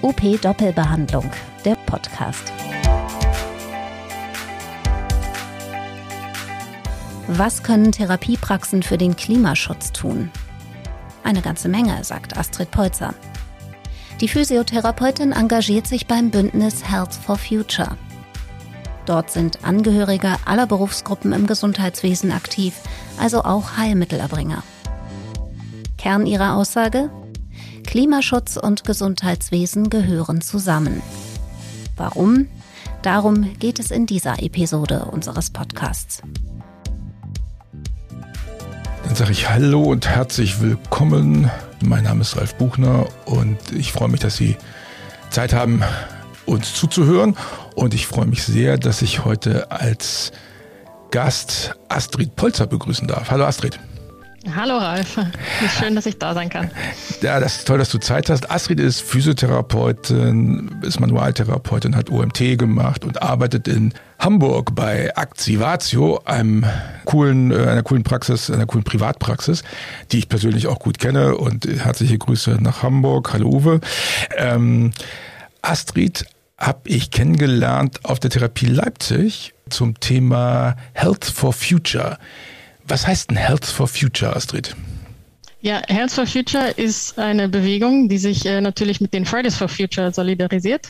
OP Doppelbehandlung, der Podcast. Was können Therapiepraxen für den Klimaschutz tun? Eine ganze Menge, sagt Astrid Polzer. Die Physiotherapeutin engagiert sich beim Bündnis Health for Future. Dort sind Angehörige aller Berufsgruppen im Gesundheitswesen aktiv, also auch Heilmittelerbringer. Kern ihrer Aussage? Klimaschutz und Gesundheitswesen gehören zusammen. Warum? Darum geht es in dieser Episode unseres Podcasts. Dann sage ich Hallo und herzlich willkommen. Mein Name ist Ralf Buchner und ich freue mich, dass Sie Zeit haben, uns zuzuhören. Und ich freue mich sehr, dass ich heute als Gast Astrid Polzer begrüßen darf. Hallo Astrid. Hallo Ralf, schön, dass ich da sein kann. Ja, das ist toll, dass du Zeit hast. Astrid ist Physiotherapeutin, ist Manualtherapeutin, hat OMT gemacht und arbeitet in Hamburg bei Activatio, einem coolen, äh, einer coolen Praxis, einer coolen Privatpraxis, die ich persönlich auch gut kenne. Und herzliche Grüße nach Hamburg. Hallo Uwe. Ähm, Astrid habe ich kennengelernt auf der Therapie Leipzig zum Thema Health for Future. Was heißt denn Health for Future, Astrid? Ja, Health for Future ist eine Bewegung, die sich äh, natürlich mit den Fridays for Future solidarisiert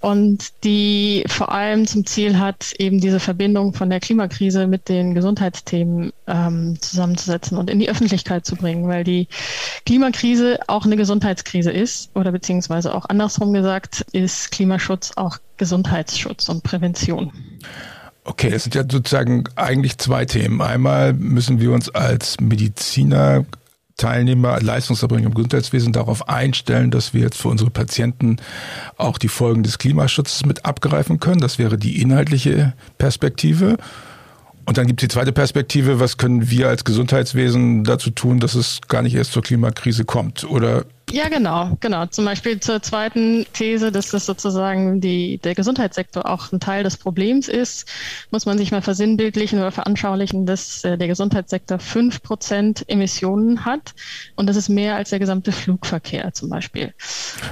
und die vor allem zum Ziel hat, eben diese Verbindung von der Klimakrise mit den Gesundheitsthemen ähm, zusammenzusetzen und in die Öffentlichkeit zu bringen, weil die Klimakrise auch eine Gesundheitskrise ist oder beziehungsweise auch andersrum gesagt, ist Klimaschutz auch Gesundheitsschutz und Prävention. Okay, es sind ja sozusagen eigentlich zwei Themen. Einmal müssen wir uns als Mediziner Teilnehmer, Leistungserbringer im Gesundheitswesen darauf einstellen, dass wir jetzt für unsere Patienten auch die Folgen des Klimaschutzes mit abgreifen können. Das wäre die inhaltliche Perspektive. Und dann gibt es die zweite Perspektive, was können wir als Gesundheitswesen dazu tun, dass es gar nicht erst zur Klimakrise kommt? Oder ja, genau, genau. Zum Beispiel zur zweiten These, dass das sozusagen die, der Gesundheitssektor auch ein Teil des Problems ist, muss man sich mal versinnbildlichen oder veranschaulichen, dass äh, der Gesundheitssektor fünf Prozent Emissionen hat und das ist mehr als der gesamte Flugverkehr zum Beispiel.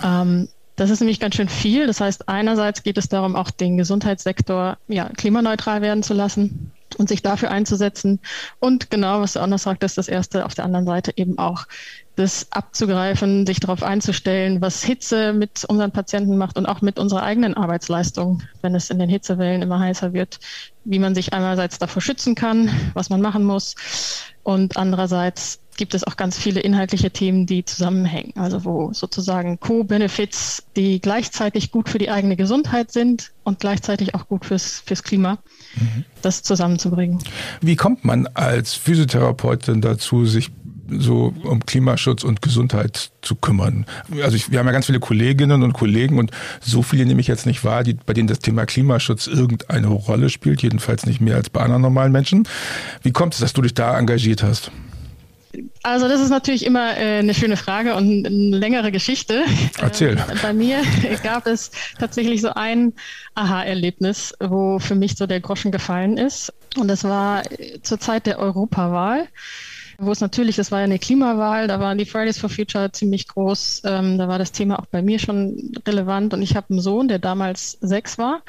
Ähm, das ist nämlich ganz schön viel. Das heißt, einerseits geht es darum, auch den Gesundheitssektor ja, klimaneutral werden zu lassen und sich dafür einzusetzen. Und genau, was du auch noch sagtest, das erste auf der anderen Seite eben auch das abzugreifen, sich darauf einzustellen, was Hitze mit unseren Patienten macht und auch mit unserer eigenen Arbeitsleistung, wenn es in den Hitzewellen immer heißer wird, wie man sich einerseits davor schützen kann, was man machen muss und andererseits gibt es auch ganz viele inhaltliche Themen, die zusammenhängen. Also wo sozusagen Co-Benefits, die gleichzeitig gut für die eigene Gesundheit sind und gleichzeitig auch gut fürs, fürs Klima, mhm. das zusammenzubringen. Wie kommt man als Physiotherapeutin dazu, sich so um Klimaschutz und Gesundheit zu kümmern. Also ich, wir haben ja ganz viele Kolleginnen und Kollegen und so viele nehme ich jetzt nicht wahr, die, bei denen das Thema Klimaschutz irgendeine Rolle spielt, jedenfalls nicht mehr als bei anderen normalen Menschen. Wie kommt es, dass du dich da engagiert hast? Also das ist natürlich immer äh, eine schöne Frage und eine längere Geschichte. Erzähl. Äh, bei mir gab es tatsächlich so ein Aha-Erlebnis, wo für mich so der Groschen gefallen ist. Und das war äh, zur Zeit der Europawahl wo es natürlich, das war ja eine Klimawahl, da waren die Fridays for Future ziemlich groß, ähm, da war das Thema auch bei mir schon relevant und ich habe einen Sohn, der damals sechs war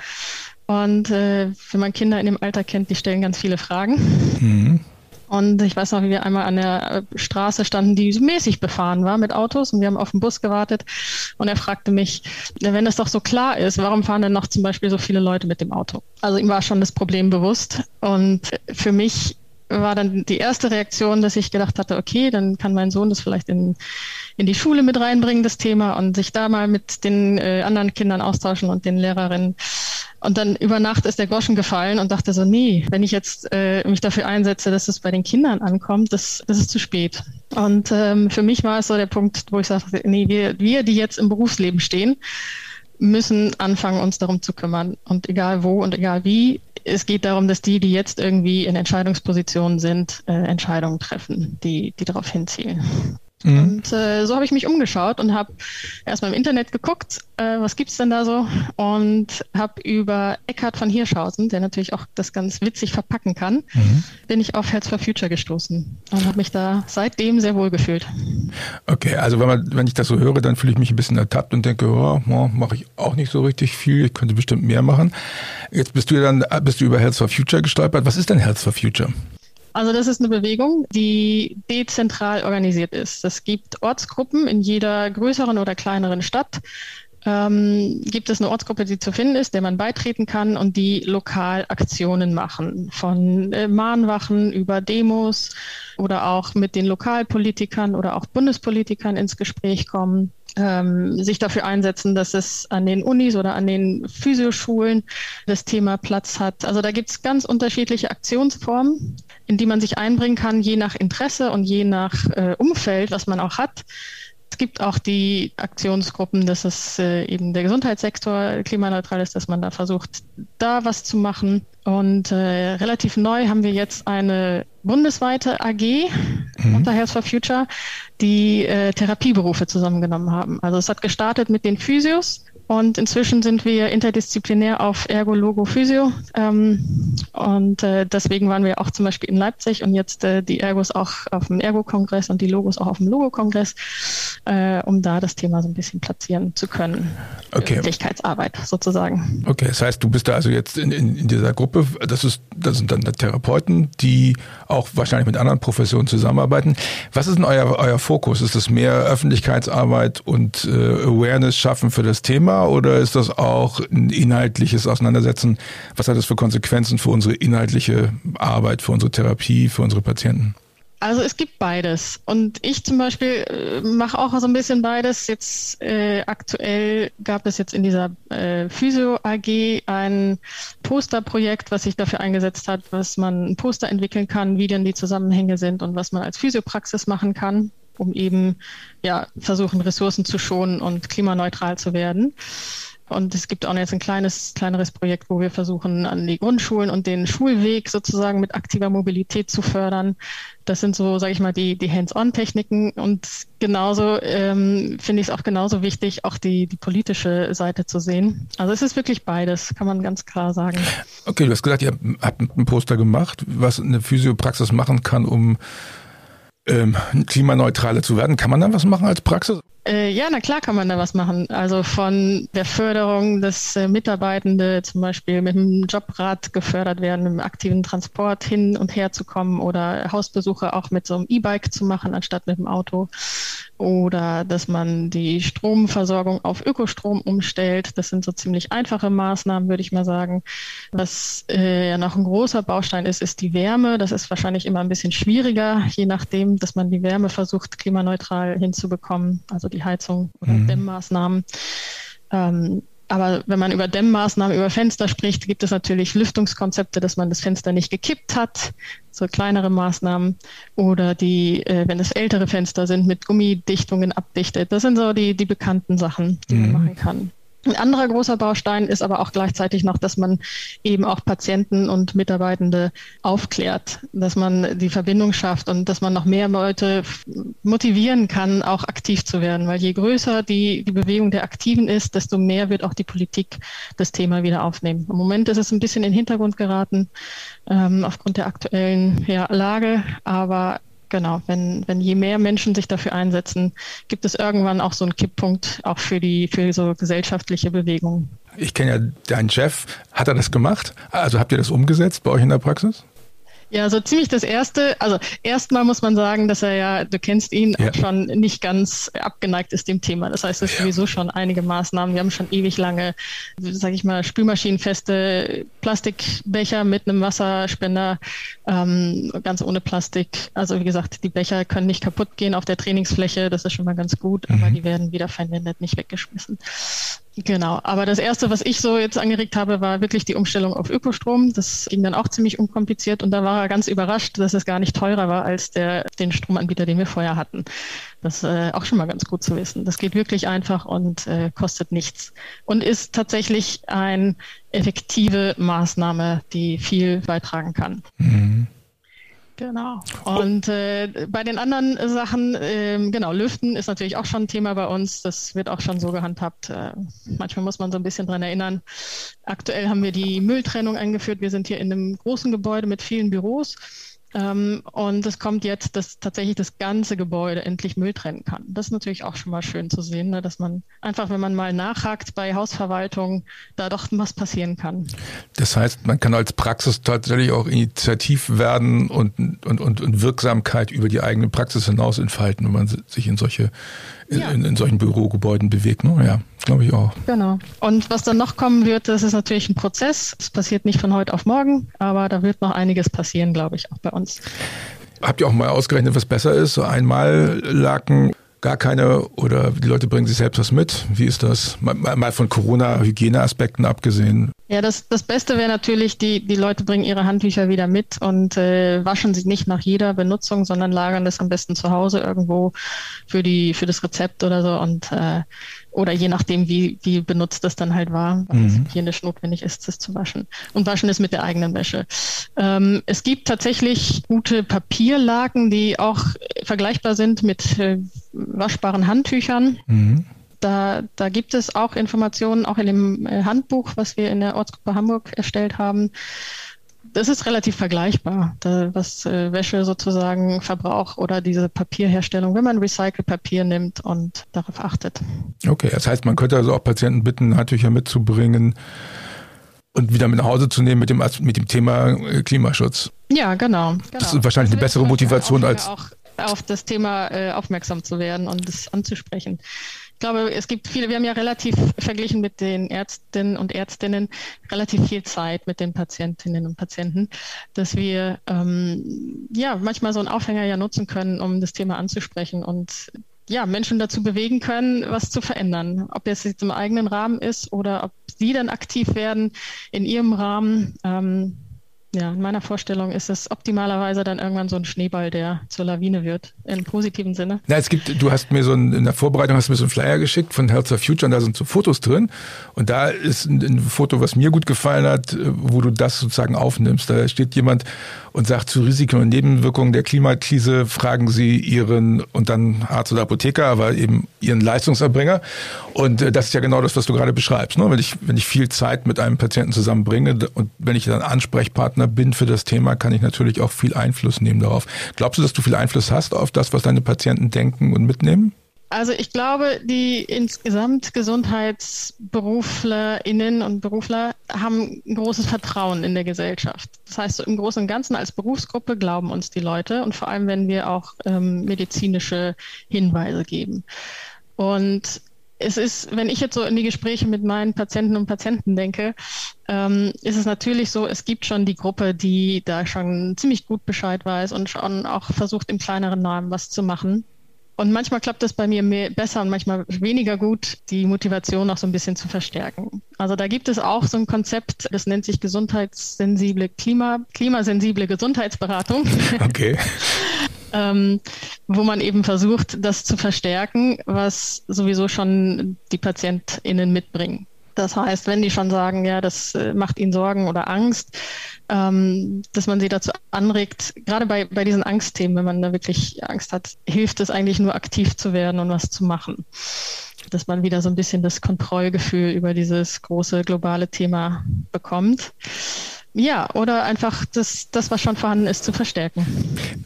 und äh, wenn man Kinder in dem Alter kennt, die stellen ganz viele Fragen. Mhm. Und ich weiß noch, wie wir einmal an der Straße standen, die mäßig befahren war mit Autos und wir haben auf den Bus gewartet. Und er fragte mich, wenn das doch so klar ist, warum fahren denn noch zum Beispiel so viele Leute mit dem Auto? Also ihm war schon das Problem bewusst. Und für mich war dann die erste Reaktion, dass ich gedacht hatte, okay, dann kann mein Sohn das vielleicht in, in die Schule mit reinbringen, das Thema, und sich da mal mit den äh, anderen Kindern austauschen und den Lehrerinnen. Und dann über Nacht ist der Groschen gefallen und dachte so, nee, wenn ich jetzt äh, mich dafür einsetze, dass es bei den Kindern ankommt, das, das ist zu spät. Und ähm, für mich war es so der Punkt, wo ich sagte, nee, wir, wir, die jetzt im Berufsleben stehen, müssen anfangen, uns darum zu kümmern. Und egal wo und egal wie, es geht darum, dass die, die jetzt irgendwie in Entscheidungspositionen sind, äh, Entscheidungen treffen, die, die darauf hinzielen. Mhm. Und äh, so habe ich mich umgeschaut und habe erstmal im Internet geguckt, äh, was gibt's denn da so und habe über Eckhard von Hirschhausen, der natürlich auch das ganz witzig verpacken kann, mhm. bin ich auf Health for Future gestoßen und habe mich da seitdem sehr wohl gefühlt. Okay, also wenn, man, wenn ich das so höre, dann fühle ich mich ein bisschen ertappt und denke, oh, oh mache ich auch nicht so richtig viel, ich könnte bestimmt mehr machen. Jetzt bist du dann bist du über Health for Future gestolpert. Was ist denn Health for Future? Also das ist eine Bewegung, die dezentral organisiert ist. Es gibt Ortsgruppen in jeder größeren oder kleineren Stadt. Ähm, gibt es eine Ortsgruppe, die zu finden ist, der man beitreten kann und die lokal Aktionen machen. Von äh, Mahnwachen über Demos oder auch mit den Lokalpolitikern oder auch Bundespolitikern ins Gespräch kommen ähm, sich dafür einsetzen, dass es an den Unis oder an den Physioschulen das Thema Platz hat. Also da gibt es ganz unterschiedliche Aktionsformen, in die man sich einbringen kann, je nach Interesse und je nach äh, Umfeld, was man auch hat. Es gibt auch die Aktionsgruppen, dass es äh, eben der Gesundheitssektor klimaneutral ist, dass man da versucht, da was zu machen. Und äh, relativ neu haben wir jetzt eine bundesweite AG mhm. unter Health for Future, die äh, Therapieberufe zusammengenommen haben. Also es hat gestartet mit den Physios und inzwischen sind wir interdisziplinär auf Ergo, Logo, Physio. Ähm, und äh, deswegen waren wir auch zum Beispiel in Leipzig und jetzt äh, die Ergos auch auf dem Ergo-Kongress und die Logos auch auf dem Logo-Kongress, äh, um da das Thema so ein bisschen platzieren zu können. Okay. Öffentlichkeitsarbeit sozusagen. Okay, das heißt, du bist da also jetzt in, in, in dieser Gruppe, das, ist, das sind dann Therapeuten, die auch wahrscheinlich mit anderen Professionen zusammenarbeiten. Was ist denn euer, euer Fokus? Ist das mehr Öffentlichkeitsarbeit und äh, Awareness schaffen für das Thema? Oder ist das auch ein inhaltliches Auseinandersetzen? Was hat das für Konsequenzen für unsere inhaltliche Arbeit, für unsere Therapie, für unsere Patienten? Also es gibt beides. Und ich zum Beispiel äh, mache auch so ein bisschen beides. Jetzt äh, aktuell gab es jetzt in dieser äh, Physio AG ein Posterprojekt, was sich dafür eingesetzt hat, was man ein Poster entwickeln kann, wie denn die Zusammenhänge sind und was man als Physiopraxis machen kann um eben ja, versuchen, Ressourcen zu schonen und klimaneutral zu werden. Und es gibt auch jetzt ein kleines, kleineres Projekt, wo wir versuchen, an die Grundschulen und den Schulweg sozusagen mit aktiver Mobilität zu fördern. Das sind so, sage ich mal, die, die Hands-on-Techniken. Und genauso ähm, finde ich es auch genauso wichtig, auch die, die politische Seite zu sehen. Also es ist wirklich beides, kann man ganz klar sagen. Okay, du hast gesagt, ihr habt ein Poster gemacht, was eine Physiopraxis machen kann, um ähm, klimaneutraler zu werden. Kann man da was machen als Praxis? Äh, ja, na klar kann man da was machen. Also von der Förderung, dass äh, Mitarbeitende zum Beispiel mit dem Jobrad gefördert werden, im aktiven Transport hin und her zu kommen oder Hausbesuche auch mit so einem E-Bike zu machen, anstatt mit dem Auto. Oder dass man die Stromversorgung auf Ökostrom umstellt. Das sind so ziemlich einfache Maßnahmen, würde ich mal sagen. Was äh, ja noch ein großer Baustein ist, ist die Wärme. Das ist wahrscheinlich immer ein bisschen schwieriger, je nachdem, dass man die Wärme versucht, klimaneutral hinzubekommen. Also die Heizung oder mhm. Dämmmaßnahmen. Ähm, aber wenn man über Dämmmaßnahmen, über Fenster spricht, gibt es natürlich Lüftungskonzepte, dass man das Fenster nicht gekippt hat, so kleinere Maßnahmen. Oder die, äh, wenn es ältere Fenster sind, mit Gummidichtungen abdichtet. Das sind so die, die bekannten Sachen, die mhm. man machen kann. Ein anderer großer Baustein ist aber auch gleichzeitig noch, dass man eben auch Patienten und Mitarbeitende aufklärt, dass man die Verbindung schafft und dass man noch mehr Leute motivieren kann, auch aktiv zu werden. Weil je größer die, die Bewegung der Aktiven ist, desto mehr wird auch die Politik das Thema wieder aufnehmen. Im Moment ist es ein bisschen in den Hintergrund geraten ähm, aufgrund der aktuellen ja, Lage, aber Genau, wenn, wenn je mehr Menschen sich dafür einsetzen, gibt es irgendwann auch so einen Kipppunkt auch für die für so gesellschaftliche Bewegungen. Ich kenne ja deinen Chef. Hat er das gemacht? Also habt ihr das umgesetzt bei euch in der Praxis? Ja, so ziemlich das erste. Also erstmal muss man sagen, dass er ja, du kennst ihn, ja. schon nicht ganz abgeneigt ist dem Thema. Das heißt, es ist ja. sowieso schon einige Maßnahmen. Wir haben schon ewig lange, sage ich mal, spülmaschinenfeste Plastikbecher mit einem Wasserspender, ähm, ganz ohne Plastik. Also wie gesagt, die Becher können nicht kaputt gehen auf der Trainingsfläche. Das ist schon mal ganz gut, mhm. aber die werden wieder verwendet, nicht weggeschmissen. Genau, aber das Erste, was ich so jetzt angeregt habe, war wirklich die Umstellung auf Ökostrom. Das ging dann auch ziemlich unkompliziert und da war er ganz überrascht, dass es gar nicht teurer war als der, den Stromanbieter, den wir vorher hatten. Das ist äh, auch schon mal ganz gut zu wissen. Das geht wirklich einfach und äh, kostet nichts und ist tatsächlich eine effektive Maßnahme, die viel beitragen kann. Mhm. Genau. Und äh, bei den anderen Sachen, äh, genau, Lüften ist natürlich auch schon ein Thema bei uns. Das wird auch schon so gehandhabt. Äh, manchmal muss man so ein bisschen dran erinnern. Aktuell haben wir die Mülltrennung eingeführt. Wir sind hier in einem großen Gebäude mit vielen Büros. Ähm, und es kommt jetzt, dass tatsächlich das ganze Gebäude endlich Müll trennen kann. Das ist natürlich auch schon mal schön zu sehen, ne? dass man einfach, wenn man mal nachhakt bei Hausverwaltung, da doch was passieren kann. Das heißt, man kann als Praxis tatsächlich auch initiativ werden und, und, und, und Wirksamkeit über die eigene Praxis hinaus entfalten, wenn man sich in solche ja. in, in, solchen Bürogebäuden bewegt. Ne? Ja, glaube ich auch. Genau. Und was dann noch kommen wird, das ist natürlich ein Prozess. Es passiert nicht von heute auf morgen, aber da wird noch einiges passieren, glaube ich, auch bei uns. Habt ihr auch mal ausgerechnet, was besser ist? So einmal Laken gar keine oder die Leute bringen sich selbst was mit? Wie ist das? Mal, mal von Corona-Hygieneaspekten abgesehen. Ja, das, das Beste wäre natürlich, die, die Leute bringen ihre Handtücher wieder mit und äh, waschen sie nicht nach jeder Benutzung, sondern lagern das am besten zu Hause irgendwo für, die, für das Rezept oder so und äh, oder je nachdem, wie, wie benutzt das dann halt war, weil mhm. es hygienisch notwendig ist, das zu waschen. Und waschen ist mit der eigenen Wäsche. Ähm, es gibt tatsächlich gute Papierlaken, die auch vergleichbar sind mit äh, waschbaren Handtüchern. Mhm. Da, da gibt es auch Informationen, auch in dem äh, Handbuch, was wir in der Ortsgruppe Hamburg erstellt haben. Das ist relativ vergleichbar, da, was äh, Wäsche sozusagen Verbrauch oder diese Papierherstellung, wenn man Recycle-Papier nimmt und darauf achtet. Okay, das heißt, man könnte also auch Patienten bitten, Handtücher mitzubringen und wieder mit nach Hause zu nehmen mit dem, mit dem Thema äh, Klimaschutz. Ja, genau. genau. Das ist wahrscheinlich eine bessere Motivation als. Auch auf das Thema äh, aufmerksam zu werden und es anzusprechen. Ich glaube, es gibt viele, wir haben ja relativ verglichen mit den Ärztinnen und Ärztinnen relativ viel Zeit mit den Patientinnen und Patienten, dass wir ähm, ja manchmal so einen Aufhänger ja nutzen können, um das Thema anzusprechen und ja, Menschen dazu bewegen können, was zu verändern. Ob das jetzt im eigenen Rahmen ist oder ob sie dann aktiv werden in ihrem Rahmen. Ähm, ja, in meiner Vorstellung ist es optimalerweise dann irgendwann so ein Schneeball, der zur Lawine wird, im positiven Sinne. Na, es gibt, du hast mir so ein, in der Vorbereitung hast du mir so einen Flyer geschickt von Health of Future und da sind so Fotos drin. Und da ist ein, ein Foto, was mir gut gefallen hat, wo du das sozusagen aufnimmst. Da steht jemand und sagt, zu Risiken und Nebenwirkungen der Klimakrise fragen Sie Ihren, und dann Arzt oder Apotheker, aber eben Ihren Leistungserbringer. Und äh, das ist ja genau das, was du gerade beschreibst. Ne? Wenn, ich, wenn ich viel Zeit mit einem Patienten zusammenbringe und wenn ich dann Ansprechpartner bin für das Thema, kann ich natürlich auch viel Einfluss nehmen darauf. Glaubst du, dass du viel Einfluss hast auf das, was deine Patienten denken und mitnehmen? Also ich glaube, die insgesamt GesundheitsberuflerInnen und Berufler haben ein großes Vertrauen in der Gesellschaft. Das heißt, so im Großen und Ganzen als Berufsgruppe glauben uns die Leute und vor allem, wenn wir auch ähm, medizinische Hinweise geben. Und es ist, wenn ich jetzt so in die Gespräche mit meinen Patienten und Patienten denke, ähm, ist es natürlich so, es gibt schon die Gruppe, die da schon ziemlich gut Bescheid weiß und schon auch versucht, im kleineren Namen was zu machen. Und manchmal klappt es bei mir mehr, besser und manchmal weniger gut, die Motivation noch so ein bisschen zu verstärken. Also da gibt es auch so ein Konzept, das nennt sich gesundheitssensible Klima, klimasensible Gesundheitsberatung. Okay. ähm, wo man eben versucht, das zu verstärken, was sowieso schon die PatientInnen mitbringen. Das heißt, wenn die schon sagen, ja, das äh, macht ihnen Sorgen oder Angst, ähm, dass man sie dazu anregt, gerade bei, bei diesen Angstthemen, wenn man da wirklich Angst hat, hilft es eigentlich nur aktiv zu werden und was zu machen. Dass man wieder so ein bisschen das Kontrollgefühl über dieses große globale Thema bekommt. Ja, oder einfach das, das, was schon vorhanden ist, zu verstärken.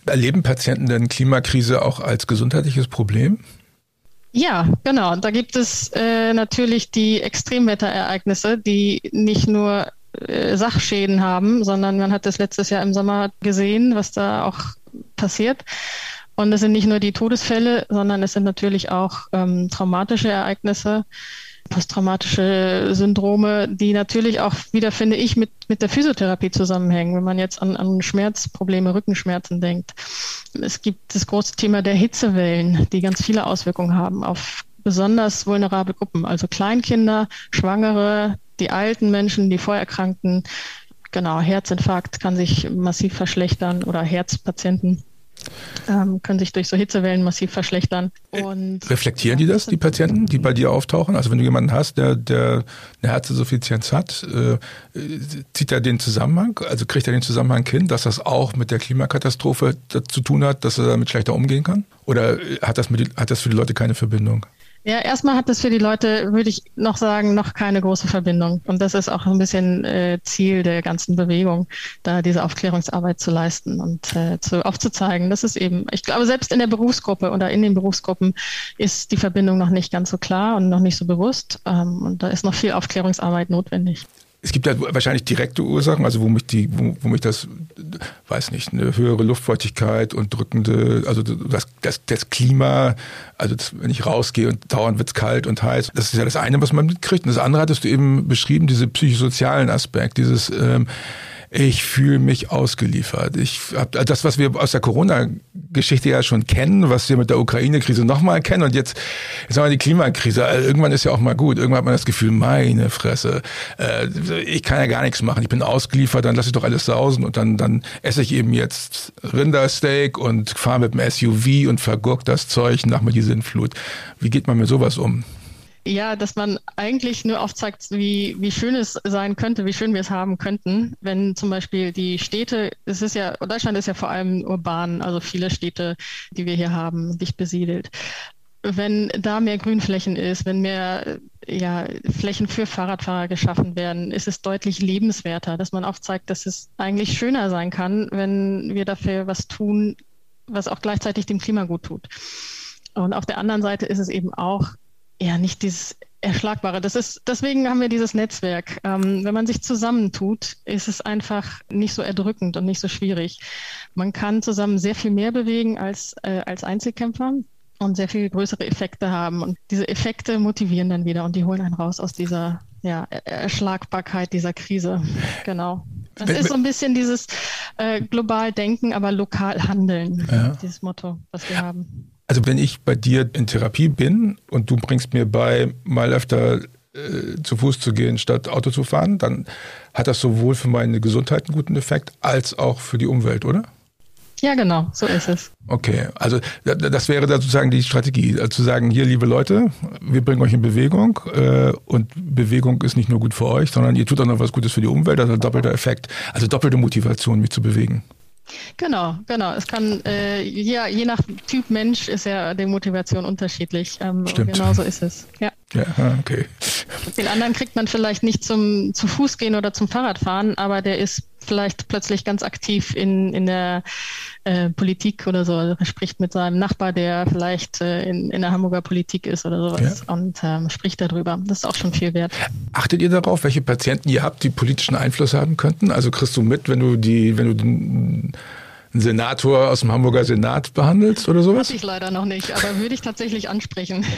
Erleben Patienten denn Klimakrise auch als gesundheitliches Problem? Ja, genau. Da gibt es äh, natürlich die Extremwetterereignisse, die nicht nur äh, Sachschäden haben, sondern man hat das letztes Jahr im Sommer gesehen, was da auch passiert. Und es sind nicht nur die Todesfälle, sondern es sind natürlich auch ähm, traumatische Ereignisse, posttraumatische Syndrome, die natürlich auch wieder, finde ich, mit, mit der Physiotherapie zusammenhängen, wenn man jetzt an, an Schmerzprobleme, Rückenschmerzen denkt. Es gibt das große Thema der Hitzewellen, die ganz viele Auswirkungen haben auf besonders vulnerable Gruppen, also Kleinkinder, Schwangere, die alten Menschen, die Vorerkrankten. Genau, Herzinfarkt kann sich massiv verschlechtern oder Herzpatienten. Ähm, können sich durch so Hitzewellen massiv verschlechtern. Und Reflektieren die das, die Patienten, die bei dir auftauchen? Also wenn du jemanden hast, der, der eine Herzinsuffizienz hat, äh, zieht er den Zusammenhang, also kriegt er den Zusammenhang hin, dass das auch mit der Klimakatastrophe zu tun hat, dass er damit schlechter umgehen kann? Oder hat das, mit, hat das für die Leute keine Verbindung? Ja, erstmal hat das für die Leute, würde ich noch sagen, noch keine große Verbindung. Und das ist auch ein bisschen äh, Ziel der ganzen Bewegung, da diese Aufklärungsarbeit zu leisten und äh, zu, aufzuzeigen. Das ist eben, ich glaube, selbst in der Berufsgruppe oder in den Berufsgruppen ist die Verbindung noch nicht ganz so klar und noch nicht so bewusst. Ähm, und da ist noch viel Aufklärungsarbeit notwendig. Es gibt ja wahrscheinlich direkte Ursachen, also wo mich die, wo, wo mich das, weiß nicht, eine höhere Luftfeuchtigkeit und drückende, also das, das, das Klima, also das, wenn ich rausgehe und dauernd wird's kalt und heiß, das ist ja das eine, was man mitkriegt. Und das andere hattest du eben beschrieben, diese psychosozialen Aspekt, dieses ähm, ich fühle mich ausgeliefert. Ich habe das, was wir aus der Corona-Geschichte ja schon kennen, was wir mit der Ukraine-Krise nochmal kennen und jetzt, jetzt haben wir die Klimakrise. Also irgendwann ist ja auch mal gut. Irgendwann hat man das Gefühl, meine Fresse, äh, ich kann ja gar nichts machen. Ich bin ausgeliefert, dann lasse ich doch alles sausen und dann, dann esse ich eben jetzt Rindersteak und fahre mit dem SUV und vergurkt das Zeug nach mir die Sinnflut. Wie geht man mit sowas um? Ja, dass man eigentlich nur aufzeigt, wie, wie schön es sein könnte, wie schön wir es haben könnten, wenn zum Beispiel die Städte, es ist ja, Deutschland ist ja vor allem urban, also viele Städte, die wir hier haben, dicht besiedelt. Wenn da mehr Grünflächen ist, wenn mehr ja, Flächen für Fahrradfahrer geschaffen werden, ist es deutlich lebenswerter, dass man aufzeigt, dass es eigentlich schöner sein kann, wenn wir dafür was tun, was auch gleichzeitig dem Klima gut tut. Und auf der anderen Seite ist es eben auch ja nicht dieses Erschlagbare. Das ist, deswegen haben wir dieses Netzwerk. Ähm, wenn man sich zusammentut, ist es einfach nicht so erdrückend und nicht so schwierig. Man kann zusammen sehr viel mehr bewegen als, äh, als Einzelkämpfer und sehr viel größere Effekte haben. Und diese Effekte motivieren dann wieder und die holen einen raus aus dieser ja, Erschlagbarkeit dieser Krise. Genau. Das ist so ein bisschen dieses äh, global Denken, aber lokal handeln, ja. dieses Motto, was wir haben. Also wenn ich bei dir in Therapie bin und du bringst mir bei, mal öfter äh, zu Fuß zu gehen, statt Auto zu fahren, dann hat das sowohl für meine Gesundheit einen guten Effekt als auch für die Umwelt, oder? Ja, genau, so ist es. Okay, also das wäre da sozusagen die Strategie, also zu sagen, hier, liebe Leute, wir bringen euch in Bewegung äh, und Bewegung ist nicht nur gut für euch, sondern ihr tut auch noch was Gutes für die Umwelt, also doppelter Effekt, also doppelte Motivation, mich zu bewegen. Genau, genau. Es kann, äh, ja, je nach Typ Mensch ist ja die Motivation unterschiedlich. Ähm, Stimmt. Genau so ist es. Ja. Ja, okay. Den anderen kriegt man vielleicht nicht zum zu Fuß gehen oder zum Fahrradfahren, aber der ist vielleicht plötzlich ganz aktiv in, in der äh, Politik oder so. Also er spricht mit seinem Nachbar, der vielleicht äh, in, in der Hamburger Politik ist oder sowas ja. und ähm, spricht darüber. Das ist auch schon viel wert. Achtet ihr darauf, welche Patienten ihr habt, die politischen Einfluss haben könnten? Also kriegst du mit, wenn du die, wenn du den einen Senator aus dem Hamburger Senat behandelst oder sowas? Hatte ich leider noch nicht, aber würde ich tatsächlich ansprechen.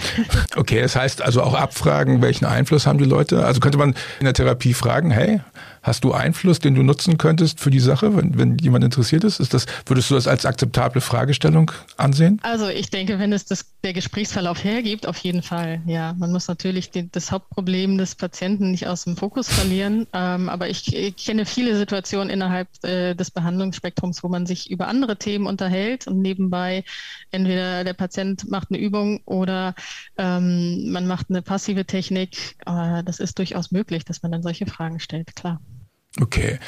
Okay, das heißt also auch abfragen, welchen Einfluss haben die Leute? Also könnte man in der Therapie fragen, hey, Hast du Einfluss, den du nutzen könntest für die Sache, wenn, wenn jemand interessiert ist? ist das, würdest du das als akzeptable Fragestellung ansehen? Also ich denke, wenn es das, der Gesprächsverlauf hergibt, auf jeden Fall. Ja, man muss natürlich die, das Hauptproblem des Patienten nicht aus dem Fokus verlieren. Ähm, aber ich, ich, kenne viele Situationen innerhalb äh, des Behandlungsspektrums, wo man sich über andere Themen unterhält und nebenbei entweder der Patient macht eine Übung oder ähm, man macht eine passive Technik. Äh, das ist durchaus möglich, dass man dann solche Fragen stellt, klar. Okay.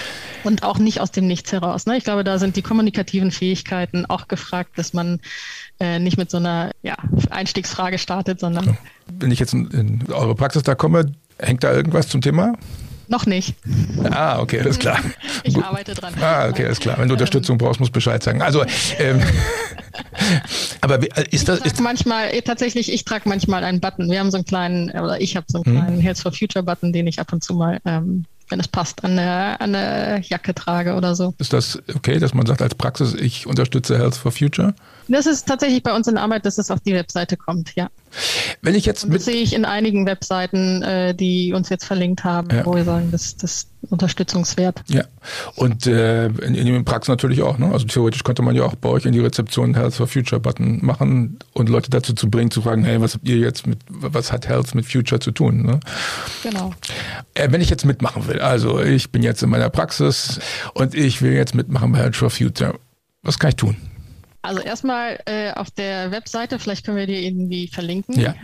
Und auch nicht aus dem Nichts heraus. Ne? Ich glaube, da sind die kommunikativen Fähigkeiten auch gefragt, dass man äh, nicht mit so einer ja, Einstiegsfrage startet, sondern. Wenn ich jetzt in, in eure Praxis da komme, hängt da irgendwas zum Thema? Noch nicht. Ah, okay, alles klar. Ich Gut. arbeite dran. Ah, okay, alles klar. Wenn du Unterstützung brauchst, musst Bescheid sagen. Also, ähm, aber ist das ist manchmal äh, tatsächlich? Ich trage manchmal einen Button. Wir haben so einen kleinen, oder ich habe so einen hm. kleinen hm. Health for Future Button, den ich ab und zu mal ähm, wenn es passt, an der, an der Jacke trage oder so. Ist das okay, dass man sagt als Praxis, ich unterstütze Health for Future? Das ist tatsächlich bei uns in Arbeit, dass es auf die Webseite kommt, ja. Wenn ich jetzt das sehe ich in einigen Webseiten, äh, die uns jetzt verlinkt haben, ja. wo wir sagen, das, das unterstützungswert. Ja, und äh, in, in den Praxen natürlich auch. Ne? Also theoretisch könnte man ja auch bei euch in die Rezeption Health for Future Button machen und Leute dazu zu bringen, zu fragen, hey, was habt ihr jetzt mit, was hat Health mit Future zu tun? Ne? Genau. Äh, wenn ich jetzt mitmachen will, also ich bin jetzt in meiner Praxis und ich will jetzt mitmachen bei for Future, was kann ich tun? Also erstmal äh, auf der Webseite, vielleicht können wir die irgendwie verlinken. Ja.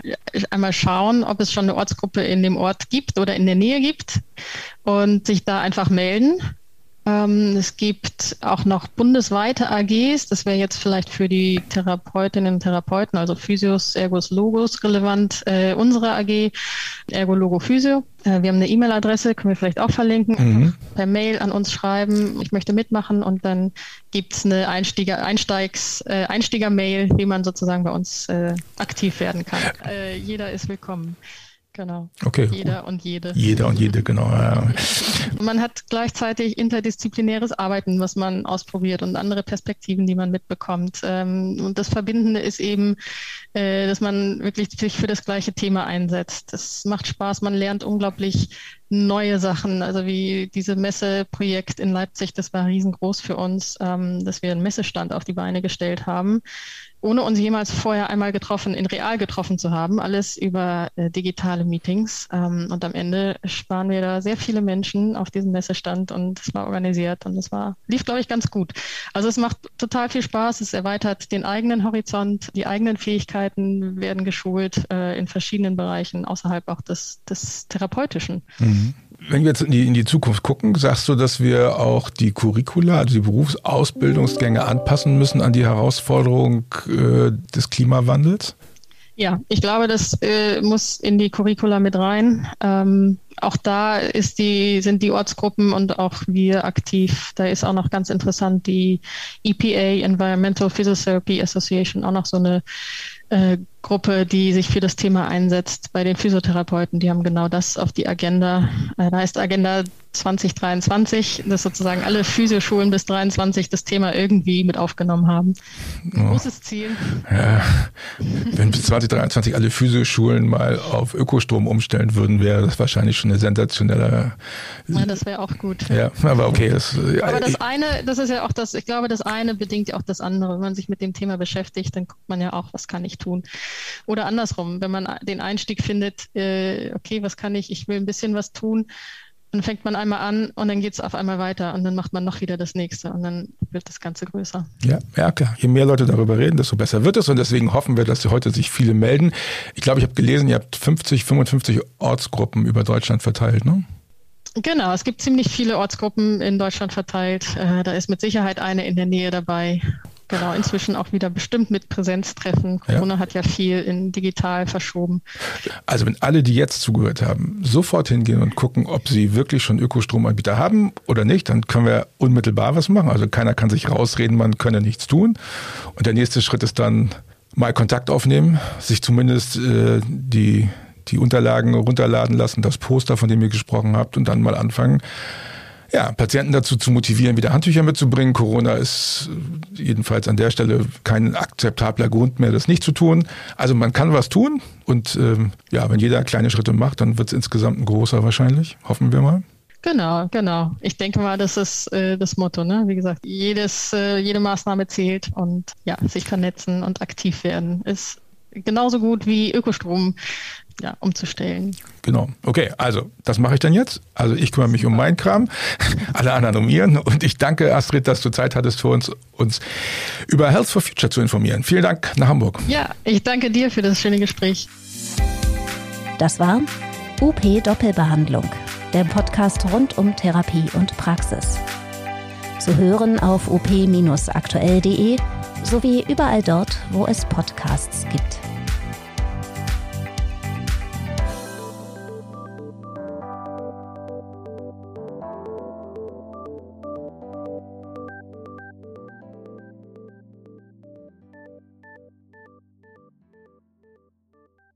Einmal schauen, ob es schon eine Ortsgruppe in dem Ort gibt oder in der Nähe gibt und sich da einfach melden. Ähm, es gibt auch noch bundesweite AGs. Das wäre jetzt vielleicht für die Therapeutinnen und Therapeuten, also Physios, Ergos, Logos relevant. Äh, unsere AG, Ergo, Logo, Physio. Äh, wir haben eine E-Mail-Adresse, können wir vielleicht auch verlinken. Mhm. Per Mail an uns schreiben, ich möchte mitmachen und dann gibt's eine Einstieger, Einsteigs, äh, Einstieger-Mail, wie man sozusagen bei uns äh, aktiv werden kann. Äh, jeder ist willkommen. Genau. Okay. Jeder gut. und jede. Jeder und jede, genau. Ja. Man hat gleichzeitig interdisziplinäres Arbeiten, was man ausprobiert und andere Perspektiven, die man mitbekommt. Ähm, und das Verbindende ist eben, äh, dass man wirklich sich für das gleiche Thema einsetzt. Das macht Spaß, man lernt unglaublich neue Sachen, also wie diese Messeprojekt in Leipzig, das war riesengroß für uns, ähm, dass wir einen Messestand auf die Beine gestellt haben ohne uns jemals vorher einmal getroffen, in real getroffen zu haben, alles über äh, digitale Meetings. Ähm, und am Ende sparen wir da sehr viele Menschen auf diesem Messestand und es war organisiert und es war, lief, glaube ich, ganz gut. Also es macht total viel Spaß, es erweitert den eigenen Horizont, die eigenen Fähigkeiten werden geschult äh, in verschiedenen Bereichen, außerhalb auch des, des Therapeutischen. Mhm. Wenn wir jetzt in die, in die Zukunft gucken, sagst du, dass wir auch die Curricula, also die Berufsausbildungsgänge anpassen müssen an die Herausforderung äh, des Klimawandels? Ja, ich glaube, das äh, muss in die Curricula mit rein. Ähm, auch da ist die, sind die Ortsgruppen und auch wir aktiv. Da ist auch noch ganz interessant die EPA, Environmental Physiotherapy Association, auch noch so eine äh, Gruppe, die sich für das Thema einsetzt bei den Physiotherapeuten. Die haben genau das auf die Agenda. Äh, da heißt Agenda 2023, dass sozusagen alle Physioschulen bis 23 das Thema irgendwie mit aufgenommen haben. Ein oh. großes Ziel. Ja. Wenn bis 2023 alle Physioschulen mal auf Ökostrom umstellen würden, wäre das wahrscheinlich schon eine sensationelle. Ja, das wäre auch gut. Ja, aber okay. Das, aber das eine, das ist ja auch das, ich glaube, das eine bedingt ja auch das andere. Wenn man sich mit dem Thema beschäftigt, dann guckt man ja auch, was kann ich tun. Oder andersrum, wenn man den Einstieg findet, äh, okay, was kann ich, ich will ein bisschen was tun, dann fängt man einmal an und dann geht es auf einmal weiter und dann macht man noch wieder das nächste und dann wird das Ganze größer. Ja, ja klar. Je mehr Leute darüber reden, desto besser wird es und deswegen hoffen wir, dass heute sich viele melden. Ich glaube, ich habe gelesen, ihr habt 50, 55 Ortsgruppen über Deutschland verteilt, ne? Genau, es gibt ziemlich viele Ortsgruppen in Deutschland verteilt. Äh, da ist mit Sicherheit eine in der Nähe dabei. Genau, inzwischen auch wieder bestimmt mit Präsenztreffen. Corona ja. hat ja viel in digital verschoben. Also wenn alle, die jetzt zugehört haben, sofort hingehen und gucken, ob sie wirklich schon Ökostromanbieter haben oder nicht, dann können wir unmittelbar was machen. Also keiner kann sich rausreden, man könne nichts tun. Und der nächste Schritt ist dann mal Kontakt aufnehmen, sich zumindest äh, die die Unterlagen runterladen lassen, das Poster, von dem ihr gesprochen habt, und dann mal anfangen, ja, Patienten dazu zu motivieren, wieder Handtücher mitzubringen. Corona ist jedenfalls an der Stelle kein akzeptabler Grund mehr, das nicht zu tun. Also man kann was tun und ähm, ja, wenn jeder kleine Schritte macht, dann wird es insgesamt ein großer wahrscheinlich. Hoffen wir mal. Genau, genau. Ich denke mal, das ist äh, das Motto. Ne? Wie gesagt, jedes, äh, jede Maßnahme zählt und ja, sich vernetzen und aktiv werden ist genauso gut wie Ökostrom ja, umzustellen. Genau. Okay, also das mache ich dann jetzt. Also ich kümmere mich um meinen Kram, alle anderen um ihren. Und ich danke Astrid, dass du Zeit hattest für uns, uns über Health for Future zu informieren. Vielen Dank nach Hamburg. Ja, ich danke dir für das schöne Gespräch. Das war UP Doppelbehandlung, der Podcast rund um Therapie und Praxis. Zu hören auf op-aktuell.de sowie überall dort, wo es Podcasts gibt.